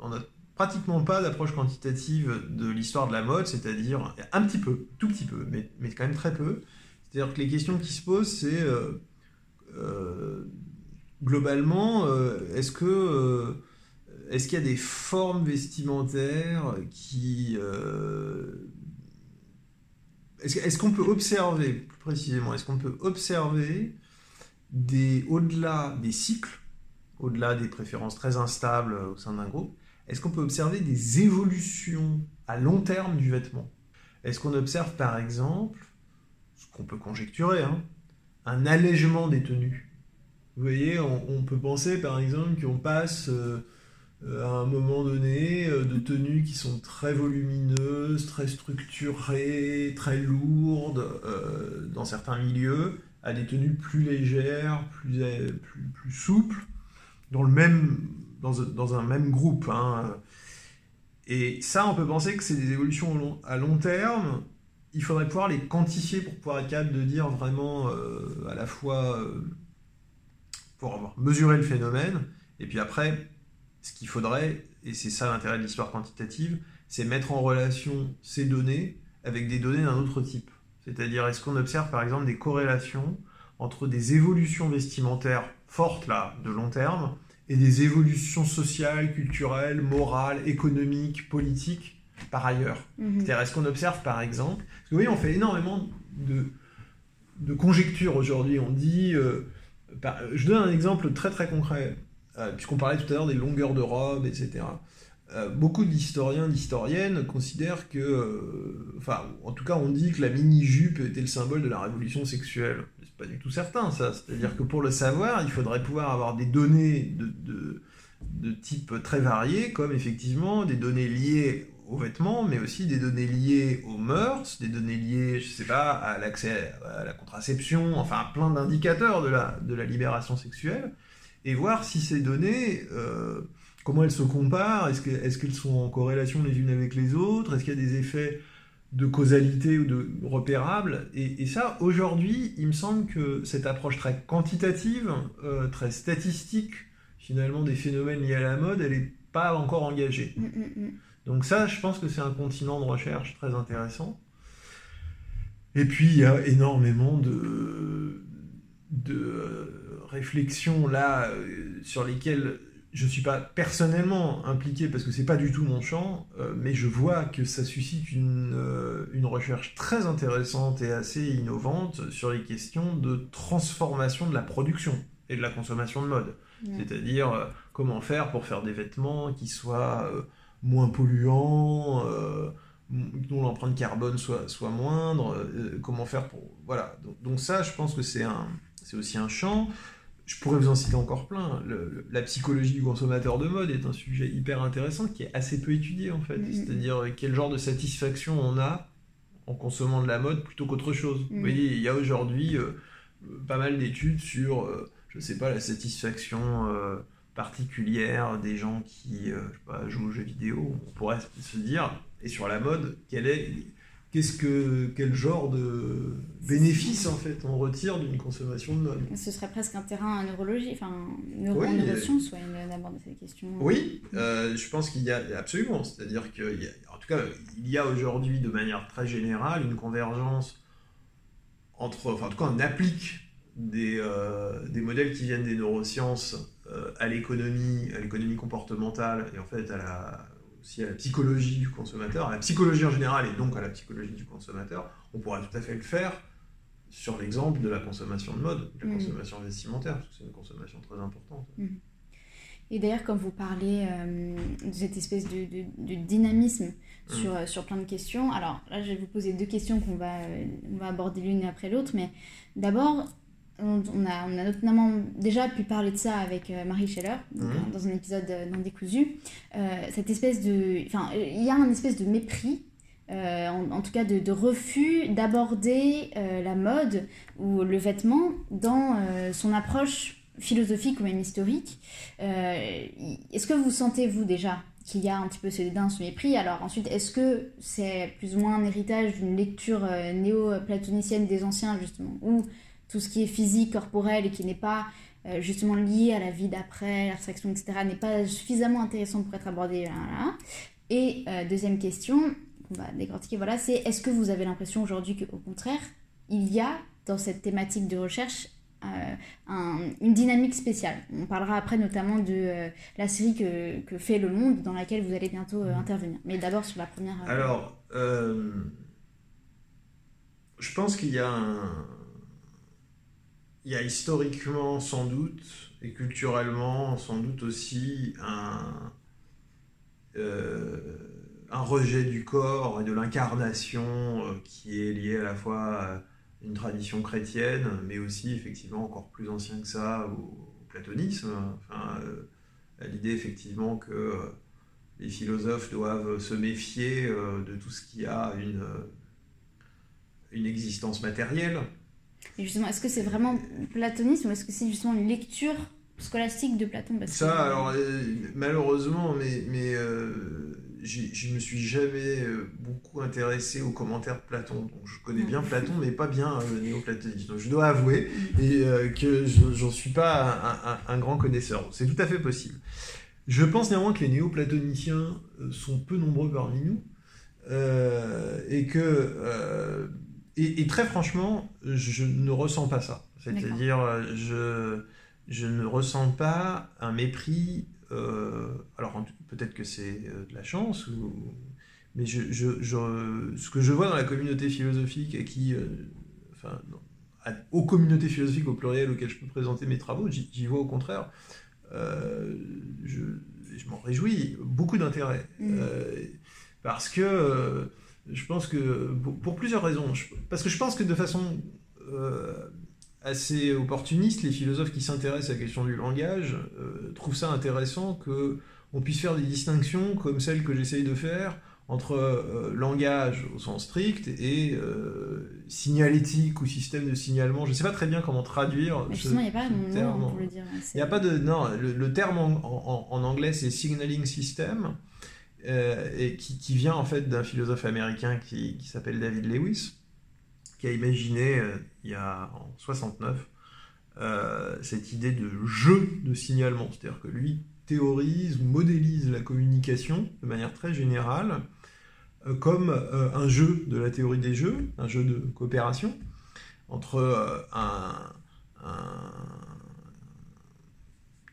on n'a pratiquement pas d'approche quantitative de l'histoire de la mode, c'est-à-dire un petit peu, tout petit peu, mais, mais quand même très peu. C'est-à-dire que les questions qui se posent, c'est euh, globalement, est-ce que est-ce qu'il y a des formes vestimentaires qui est-ce qu'on peut observer plus précisément est-ce qu'on peut observer au-delà des cycles, au-delà des préférences très instables au sein d'un groupe, est-ce qu'on peut observer des évolutions à long terme du vêtement? Est-ce qu'on observe par exemple, ce qu'on peut conjecturer, hein, un allègement des tenues? Vous voyez, on, peut penser par exemple qu'on passe euh, à un moment donné euh, de tenues qui sont très volumineuses, très structurées, très lourdes euh, dans certains milieux, à des tenues plus légères, plus, plus souples, dans un même groupe. Hein. Et ça, on peut penser que c'est des évolutions à long terme. Il faudrait pouvoir les quantifier pour pouvoir être capable de dire vraiment à la fois pour mesurer le phénomène, et puis après, ce qu'il faudrait, et c'est ça l'intérêt de l'histoire quantitative, c'est mettre en relation ces données avec des données d'un autre type. C'est-à-dire, est-ce qu'on observe par exemple des corrélations entre des évolutions vestimentaires fortes, là, de long terme, et des évolutions sociales, culturelles, morales, économiques, politiques, par ailleurs? Mhm. C'est-à-dire, est-ce qu'on observe par exemple, parce que vous voyez, on fait énormément de, de conjectures aujourd'hui, on dit, euh, je donne un exemple très très concret, euh, puisqu'on parlait tout à l'heure des longueurs de robe, etc. Euh, beaucoup d'historiens, d'historiennes considèrent que, euh, enfin, en tout cas, on dit que la mini-jupe était le symbole de la révolution sexuelle. C'est pas du tout certain, ça. C'est-à-dire que pour le savoir, il faudrait pouvoir avoir des données de, de, type très variés, comme effectivement des données liées aux vêtements, mais aussi des données liées aux mœurs, des données liées, je sais pas, à l'accès à la contraception, enfin, plein d'indicateurs de la, de la libération sexuelle, et voir si ces données. Euh, comment elles se comparent? Est-ce qu'elles sont en corrélation les unes avec les autres? Est-ce qu'il y a des effets de causalité ou de repérables? Et, ça, aujourd'hui, il me semble que cette approche très quantitative, euh, très statistique, finalement, des phénomènes liés à la mode, elle n'est pas encore engagée. Mm, mm, mm. Donc ça, je pense que c'est un continent de recherche très intéressant. Et puis, il y a énormément de, de euh, réflexions là euh, sur lesquelles je ne suis pas personnellement impliqué parce que c'est pas du tout mon champ, euh, mais je vois que ça suscite une, euh, une, recherche très intéressante et assez innovante sur les questions de transformation de la production et de la consommation de mode. C'est-à-dire euh, comment faire pour faire des vêtements qui soient moins polluants, dont l'empreinte carbone soit, soit moindre, comment faire pour... Voilà, donc, donc ça je pense que c'est aussi un champ je pourrais vous en citer encore plein. la psychologie du consommateur de mode est un sujet hyper intéressant qui est assez peu étudié en fait. Mm-hmm. C'est-à-dire quel genre de satisfaction on a en consommant de la mode plutôt qu'autre chose. Vous mm-hmm. voyez, il y a aujourd'hui euh, pas mal d'études sur, euh, je sais pas, la satisfaction euh, particulière des gens qui jouent aux jeux vidéo. On pourrait se dire, et sur la mode, quelle est qu'est-ce que, quel genre de bénéfice en fait on retire d'une consommation de mode Ce serait presque un terrain en neurologie, enfin neuro oui, neurosciences, euh, d'aborder cette question. Oui, euh, je pense qu'il y a absolument, c'est-à-dire qu'il y a, en tout cas, il y a aujourd'hui de manière très générale une convergence entre, enfin en tout cas, on applique des, euh, des modèles qui viennent des neurosciences à l'économie, à l'économie comportementale et en fait à la aussi à la psychologie du consommateur, à la psychologie en général et donc à la psychologie du consommateur, on pourrait tout à fait le faire sur l'exemple de la consommation de mode, de la mm. consommation vestimentaire, parce que c'est une consommation très importante. Mm. Et d'ailleurs, quand vous parlez euh, de cette espèce de, de, dynamisme mm. sur, euh, sur plein de questions, alors là, je vais vous poser deux questions qu'on va, euh, on va aborder l'une après l'autre, mais d'abord, on, a, on, a, notamment déjà pu parler de ça avec euh, Marie Scheller mhm. dans un épisode non décousu. Euh, cette espèce de, enfin, il y a un espèce de mépris, euh, en, tout cas de, refus d'aborder la mode ou le vêtement dans son approche philosophique ou même historique. est-ce que vous sentez vous déjà qu'il y a un petit peu ce dédain, ce mépris? Alors ensuite, est-ce que c'est plus ou moins un héritage d'une lecture néo-platonicienne des anciens, justement, ou tout ce qui est physique, corporel et qui n'est pas euh, justement lié à la vie d'après, l'abstraction, etc., n'est pas suffisamment intéressant pour être abordé. Et euh, deuxième question, qu'on va décortiquer, voilà, c'est est-ce que vous avez l'impression aujourd'hui qu'au contraire, il y a dans cette thématique de recherche euh, une dynamique spéciale? On parlera après notamment de la série que, que, fait Le Monde, dans laquelle vous allez bientôt intervenir. Mais d'abord sur la première. Alors, je pense qu'il y a un, il y a historiquement sans doute et culturellement sans doute aussi un, euh, un rejet du corps et de l'incarnation euh, qui est lié à la fois à une tradition chrétienne, mais aussi effectivement encore plus ancien que ça au, platonisme. Enfin, euh, l'idée effectivement que les philosophes doivent se méfier de tout ce qui a une, une existence matérielle. Et justement, est-ce que c'est vraiment platonisme ou est-ce que c'est justement une lecture scolastique de Platon. Parce ça, alors malheureusement, mais, mais je me suis jamais beaucoup intéressé aux commentaires de Platon. Donc je connais bien Platon, mais pas bien le néoplatonisme. Donc je dois avouer mm. et, que j'en suis pas un, un grand connaisseur. C'est tout à fait possible. Je pense néanmoins que les néoplatoniciens sont peu nombreux parmi nous. Euh, et que euh, et, très franchement, je ne ressens pas ça. C'est-à-dire, je, je ne ressens pas un mépris. Euh, alors, peut-être que c'est de la chance, ou, mais je, je, ce que je vois dans la communauté philosophique, qui, enfin, aux communautés philosophiques au pluriel auxquelles je peux présenter mes travaux, j'y vois au contraire, je, je m'en réjouis, beaucoup d'intérêt. Mmh. Parce que euh, je pense que, pour, plusieurs raisons, parce que je pense que de façon euh, assez opportuniste, les philosophes qui s'intéressent à la question du langage euh, trouvent ça intéressant que on puisse faire des distinctions comme celles que j'essaye de faire entre langage au sens strict et signalétique ou système de signalement. Je ne sais pas très bien comment traduire. Il n'y a pas de terme. pour le dire. Il n'y a pas de. Non, le, terme en, en anglais, c'est signaling system. Euh, et qui, vient en fait d'un philosophe américain qui, s'appelle David Lewis, qui a imaginé euh, il y a en 69 euh, cette idée de jeu de signalement, c'est-à-dire que lui théorise ou modélise la communication de manière très générale comme un jeu de la théorie des jeux, un jeu de coopération entre un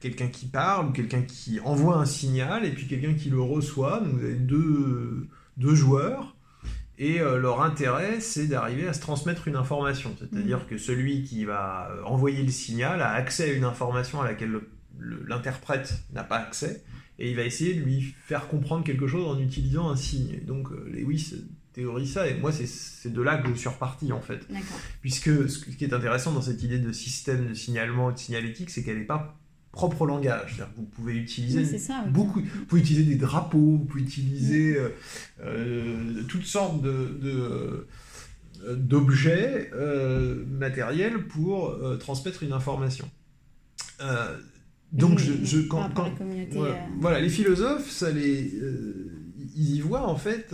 quelqu'un qui parle ou quelqu'un qui envoie un signal et puis quelqu'un qui le reçoit. Donc vous avez deux, deux joueurs et euh, leur intérêt c'est d'arriver à se transmettre une information. C'est-à-dire mm. que celui qui va envoyer le signal a accès à une information à laquelle l'interprète n'a pas accès et il va essayer de lui faire comprendre quelque chose en utilisant un signe. donc euh, Lewis théorise ça et moi c'est de là que je suis reparti en fait. Puisque ce qui est intéressant dans cette idée de système de signalement et de signalétique c'est qu'elle n'est pas propre langage. Vous pouvez utiliser beaucoup, vous pouvez utiliser des drapeaux, vous pouvez utiliser euh, euh, toutes sortes de, euh, d'objets matériels pour transmettre une information. donc, je, je quand, voilà, les philosophes, ça les, ils y voient en fait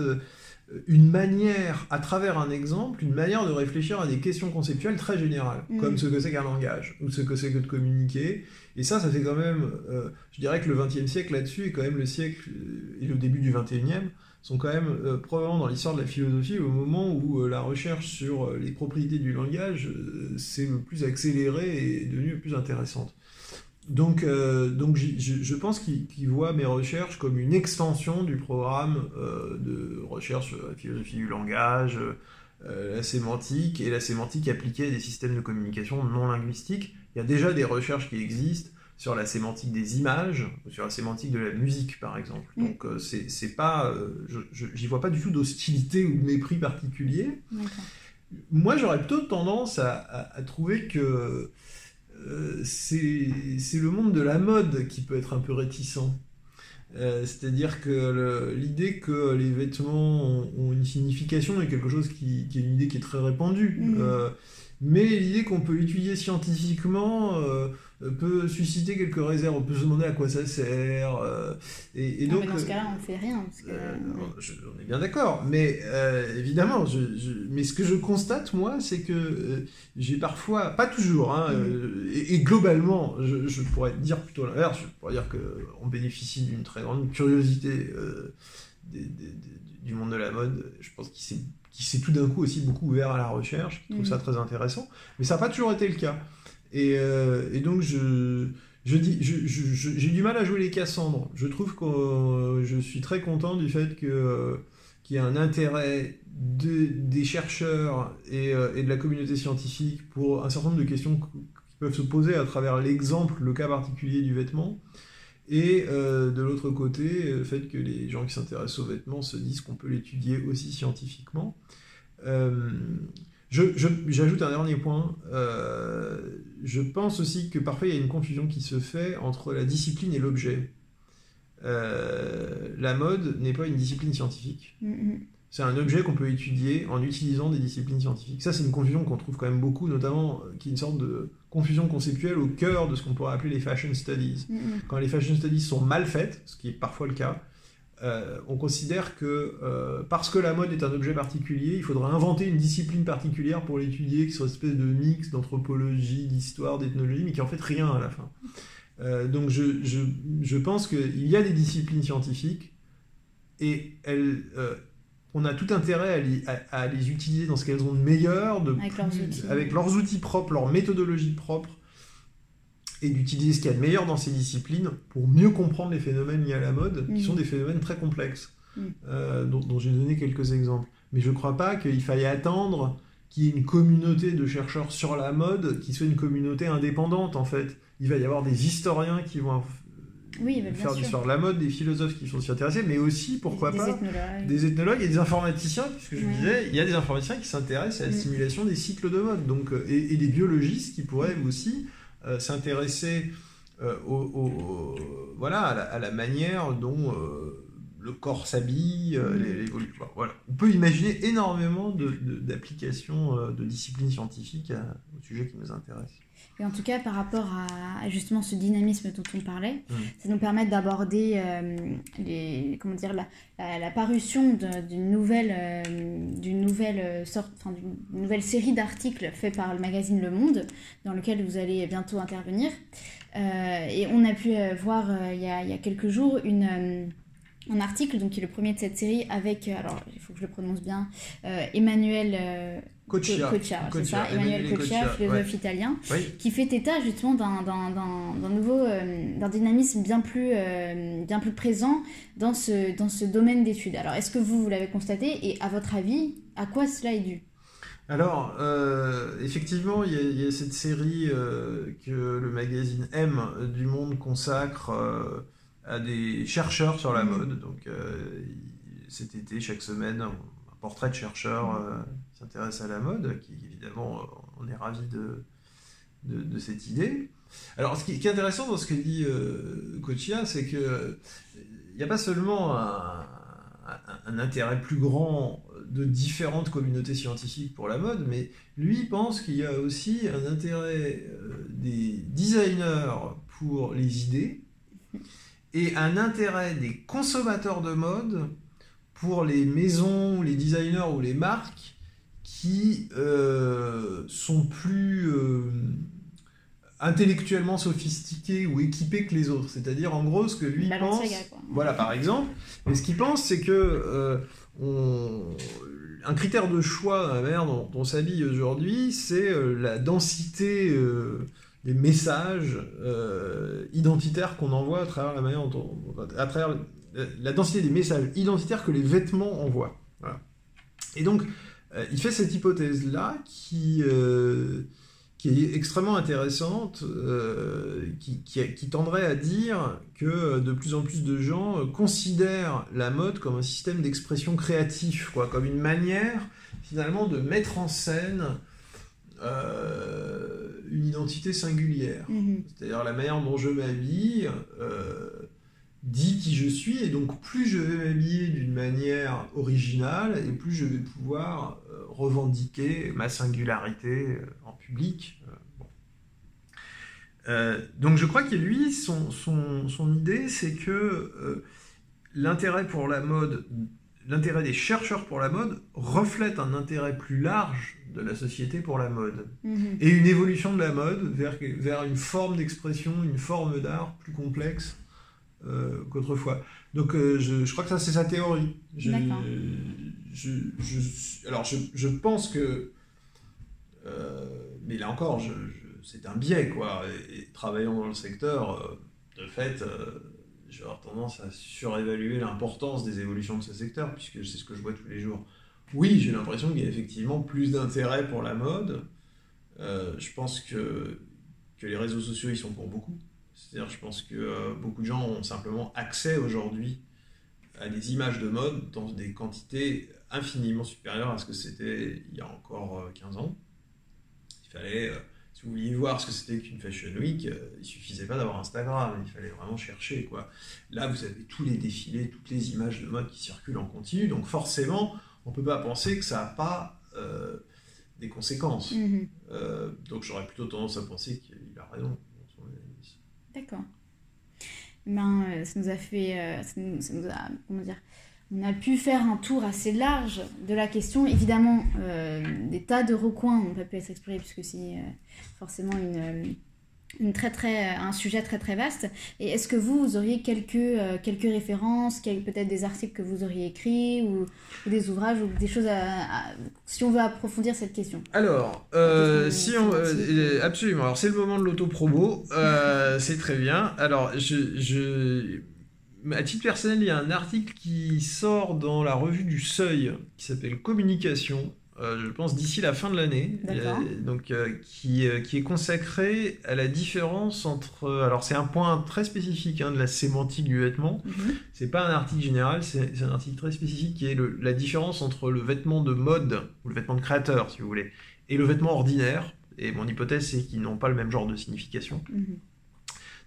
une manière, à travers un exemple, une manière de réfléchir à des questions conceptuelles très générales, mm. comme ce que c'est qu'un langage, ou ce que c'est que de communiquer. Et ça, ça fait quand même, euh, je dirais que le XXe siècle là-dessus, et quand même le siècle et le début du XXIe, sont quand même euh, probablement dans l'histoire de la philosophie au moment où euh, la recherche sur les propriétés du langage s'est le plus accélérée et est devenue le plus intéressante. Donc, euh, donc je, pense qu'il voit mes recherches comme une extension du programme euh, de recherche sur la philosophie du langage, euh, la sémantique, et la sémantique appliquée à des systèmes de communication non linguistiques. Il y a déjà des recherches qui existent sur la sémantique des images, sur la sémantique de la musique, par exemple. Mm. Donc, c'est pas, j'y vois pas du tout d'hostilité ou de mépris particulier. Moi, j'aurais plutôt tendance à trouver que euh, c'est le monde de la mode qui peut être un peu réticent. Euh, c'est-à-dire que l'idée que les vêtements ont, une signification est quelque chose qui, est une idée qui est très répandue. Mmh. Euh, mais l'idée qu'on peut l'étudier scientifiquement peut susciter quelques réserves. On peut se demander à quoi ça sert. Euh, et, donc, mais dans ce cas-là, on ne fait rien. Euh, on est bien d'accord. Mais évidemment, je, mais ce que je constate, moi, c'est que j'ai parfois, pas toujours, hein, mm. et, globalement, je, pourrais dire plutôt l'inverse. Je pourrais dire qu'on bénéficie d'une très grande curiosité du monde de la mode. Je pense qu'il s'est tout d'un coup aussi beaucoup ouvert à la recherche, qui trouve mm. ça très intéressant. Mais ça n'a pas toujours été le cas. Euh, et, donc, je, je dis, j'ai du mal à jouer les Cassandres. Je trouve que euh, je suis très content du fait que, euh, qu'il y a un intérêt des chercheurs et, et, de la communauté scientifique pour un certain nombre de questions qui peuvent se poser à travers l'exemple, le cas particulier du vêtement. Et de l'autre côté, le fait que les gens qui s'intéressent aux vêtements se disent qu'on peut l'étudier aussi scientifiquement. J'ajoute un dernier point. Euh, je pense aussi que parfois il y a une confusion qui se fait entre la discipline et l'objet. Euh, la mode n'est pas une discipline scientifique. Mm-hmm. c'est un objet qu'on peut étudier en utilisant des disciplines scientifiques. Ça, c'est une confusion qu'on trouve quand même beaucoup, notamment euh, qui est une sorte de confusion conceptuelle au cœur de ce qu'on pourrait appeler les fashion studies. Mm, mm. Quand les fashion studies sont mal faites, ce qui est parfois le cas, euh, on considère que euh, parce que la mode est un objet particulier, il faudra inventer une discipline particulière pour l'étudier, qui soit une espèce de mix d'anthropologie, d'histoire, d'ethnologie, mais qui en fait rien à la fin. Euh, donc je, je, je pense qu'il y a des disciplines scientifiques et elles, on a tout intérêt à les, à- à les utiliser dans ce qu'elles ont de meilleur, de Avec leurs outils. avec leurs outils propres, leur méthodologie propre, et d'utiliser ce qu'il y a de meilleur dans ces disciplines pour mieux comprendre les phénomènes liés à la mode, qui Mhm. sont des phénomènes très complexes, Mhm. euh, dont, dont j'ai donné quelques exemples. Mais je ne crois pas qu'il faille attendre qu'il y ait une communauté de chercheurs sur la mode qui soit une communauté indépendante, en fait. Il va y avoir des historiens qui vont Oui, bien faire l'histoire de la mode, des philosophes qui vont s'y intéresser, mais aussi, pourquoi des pas, ethnologues. des ethnologues et des informaticiens, puisque je Ouais. disais, il y a des informaticiens qui s'intéressent à la Mm. simulation des cycles de mode, donc, euh, et, et des biologistes qui pourraient aussi euh, s'intéresser euh, au, au- au- voilà, à, la, à la manière dont euh, le corps s'habille, euh, les-. Voilà. On peut imaginer énormément de- de- d'applications de, de disciplines scientifiques à- au sujet qui nous intéresse. Et en tout cas, par rapport à, à justement ce dynamisme dont on parlait, Mm. ça nous permet d'aborder euh, les, comment dire, la, la, la parution d'une nouvelle, euh, d'une nouvelle euh, sorte, enfin, d'une nouvelle série d'articles faits par le magazine Le Monde, dans lequel vous allez bientôt intervenir. Euh, et on a pu euh, voir euh, il y, a, il y a quelques jours une, euh, un article, donc qui est le premier de cette série, avec, euh, alors il faut que je le prononce bien, euh, Emmanuel euh, Coccia. C'est ça, Emmanuel Coccia, philosophe ouais. italien, Oui. qui fait état justement d'un, nouveau, euh, d'un dynamisme bien plus, bien plus présent dans ce, dans ce domaine d'études. Alors, est-ce que vous, vous l'avez constaté et à votre avis, à quoi cela est dû? Alors, euh, effectivement, il y, a- il y a cette série euh, que le magazine M du Monde consacre à des chercheurs sur la mode. Donc, euh, cet été, chaque semaine, un portrait de chercheur euh, s'intéresse à la mode, qui évidemment, on est ravi de, cette idée. Alors, ce qui, est intéressant dans ce que dit euh, c'est que il n'y a pas seulement un intérêt plus grand de différentes communautés scientifiques pour la mode, mais lui pense qu'il y a aussi un intérêt euh, des designers pour les idées et un intérêt des consommateurs de mode pour les maisons, les designers ou les marques qui euh, sont plus euh, intellectuellement sophistiqués ou équipés que les autres. C'est-à-dire, en gros, ce que lui pense... Voilà, par exemple. Et ce qu'il pense, c'est que euh, on- un critère de choix dans la manière dont on s'habille aujourd'hui, c'est la densité des messages euh, identitaires qu'on envoie à travers la manière dont on- à travers la, densité des messages identitaires que les vêtements envoient. Et donc, euh, il fait cette hypothèse-là qui, euh, qui est extrêmement intéressante, qui, qui- tendrait à dire que de plus en plus de gens considèrent la mode comme un système d'expression créatif, quoi, comme une manière finalement de mettre en scène une identité singulière. Mhm. C'est-à-dire la manière dont je m'habille euh, dit qui je suis, et donc plus je vais m'habiller d'une manière originale, et plus je vais pouvoir euh, revendiquer ma singularité euh, en public. Bon. Donc je crois que lui, son, son, son idée, c'est que l'intérêt pour la mode, l'intérêt des chercheurs pour la mode reflète un intérêt plus large de la société pour la mode Mhm. et une évolution de la mode vers, vers une forme d'expression, une forme d'art plus complexe euh, qu'autrefois. Donc euh, je, je crois que ça c'est sa théorie. Je, D'accord. je, je- alors je, je pense que, euh, mais là encore, c'est un biais quoi. Et, et travaillant dans le secteur, de fait, je tendance à surévaluer l'importance des évolutions de ce secteur puisque c'est ce que je vois tous les jours. Oui, j'ai l'impression qu'il y a effectivement plus d'intérêt pour la mode. Euh, je pense que, que les réseaux sociaux, ils sont pour beaucoup. C'est-à-dire, je pense que euh, beaucoup de gens ont simplement accès aujourd'hui à des images de mode dans des quantités infiniment supérieures à ce que c'était il y a encore euh, 15 ans. Il fallait, euh, si vous vouliez voir ce que c'était qu'une Fashion Week, euh, il suffisait pas d'avoir Instagram, il fallait vraiment chercher. Quoi. Là, vous avez tous les défilés, toutes les images de mode qui circulent en continu, donc forcément, on peut pas penser que ça n'a pas des conséquences. Mhm. donc j'aurais plutôt tendance à penser qu'il a raison. D'accord. Ben, ça nous a fait, ça nous, a, comment dire, on a pu faire un tour assez large de la question. Évidemment, des tas de recoins n'ont pas pu être explorés puisque c'est forcément une une très, très, un sujet très très vaste. Et est-ce que vous, vous auriez quelques, euh, quelques références, peut-être des articles que vous auriez écrits, ou, des ouvrages, ou des choses à, si on veut approfondir cette question? Alors, euh, si on, euh, absolument. Alors c'est le moment de l'auto-promo, c'est très bien. Alors, je, je, à titre personnel, il y a un article qui sort dans la revue du Seuil, qui s'appelle Communication, euh, je pense, d'ici la fin de l'année, donc euh, qui, euh, qui, est consacré à la différence entre. Alors, c'est un point très spécifique hein, de la sémantique du vêtement. Ce mhm. C'est pas un article général, c'est un article très spécifique qui est la différence entre le vêtement de mode, ou le vêtement de créateur, si vous voulez, et le vêtement ordinaire. Et mon hypothèse, c'est qu'ils n'ont pas le même genre de signification. Mhm.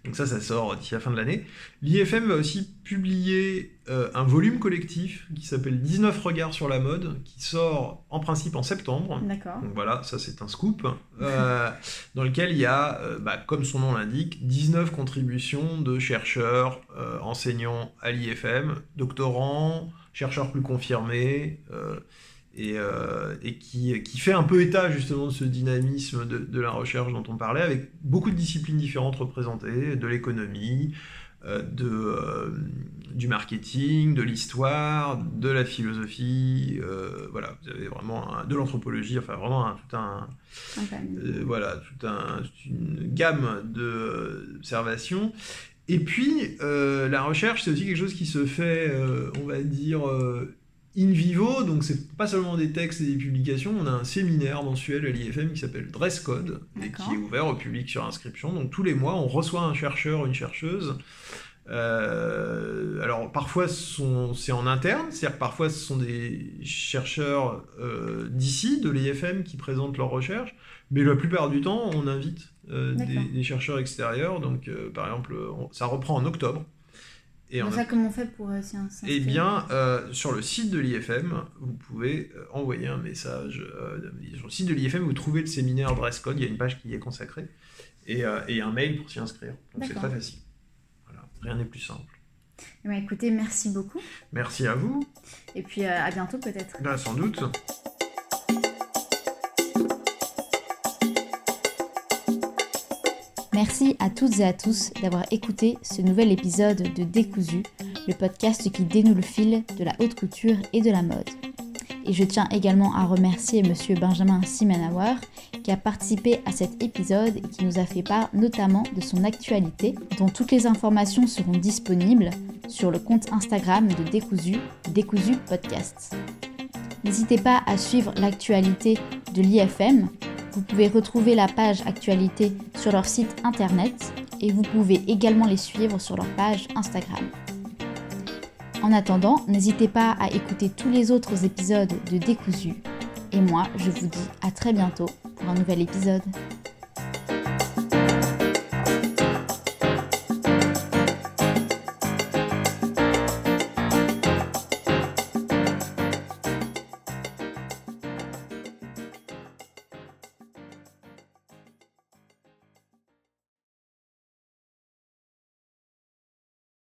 Donc ça, ça sort d'ici la fin de l'année. L'IFM va aussi publier euh, un volume collectif qui s'appelle 19 regards sur la mode, qui sort en principe en septembre. D'accord. Donc voilà, ça c'est un scoop, euh, dans lequel il y a, euh, bah, comme son nom l'indique, 19 contributions de chercheurs, enseignants à l'IFM, doctorants, chercheurs plus confirmés et, euh, et qui, qui, fait un peu état justement de ce dynamisme de, de, la recherche dont on parlait, avec beaucoup de disciplines différentes représentées, de l'économie, euh, de, euh, du marketing, de l'histoire, de la philosophie, voilà, vous avez vraiment de l'anthropologie, enfin vraiment un, tout un, voilà, tout un, toute une gamme d'observations. Et puis, la recherche, c'est aussi quelque chose qui se fait, on va dire, in vivo, donc c'est pas seulement des textes et des publications, on a un séminaire mensuel à l'IFM qui s'appelle Dress Code, et qui est ouvert au public sur inscription. Donc tous les mois, on reçoit un chercheur, une chercheuse. Euh, alors parfois c'est en interne, c'est-à-dire parfois ce sont des chercheurs euh, d'ici, de l'IFM, qui présentent leurs recherches, mais la plupart du temps on invite euh, des, chercheurs extérieurs. Donc par exemple, ça reprend en octobre. Et ça, comment on fait pour euh, Eh bien, euh, sur le site de l'IFM, vous pouvez euh, envoyer un message. sur le site de l'IFM, vous trouvez le séminaire Dress Code, il y a une page qui y est consacrée, et, et un mail pour s'y inscrire. Donc c'est très facile. Voilà, rien n'est plus simple. Eh ben, écoutez, merci beaucoup. Merci à vous. Et puis à bientôt peut-être. Ben, sans doute. Merci à toutes et à tous d'avoir écouté ce nouvel épisode de Décousu, le podcast qui dénoue le fil de la haute couture et de la mode. Et je tiens également à remercier Monsieur Benjamin Simenauer qui a participé à cet épisode et qui nous a fait part notamment de son actualité, dont toutes les informations seront disponibles sur le compte Instagram de Décousu, Décousu Podcast. N'hésitez pas à suivre l'actualité de l'IFM vous pouvez retrouver la page actualité sur leur site internet et vous pouvez également les suivre sur leur page Instagram. En attendant, n'hésitez pas à écouter tous les autres épisodes de Décousu. Et moi, je vous dis à très bientôt pour un nouvel épisode.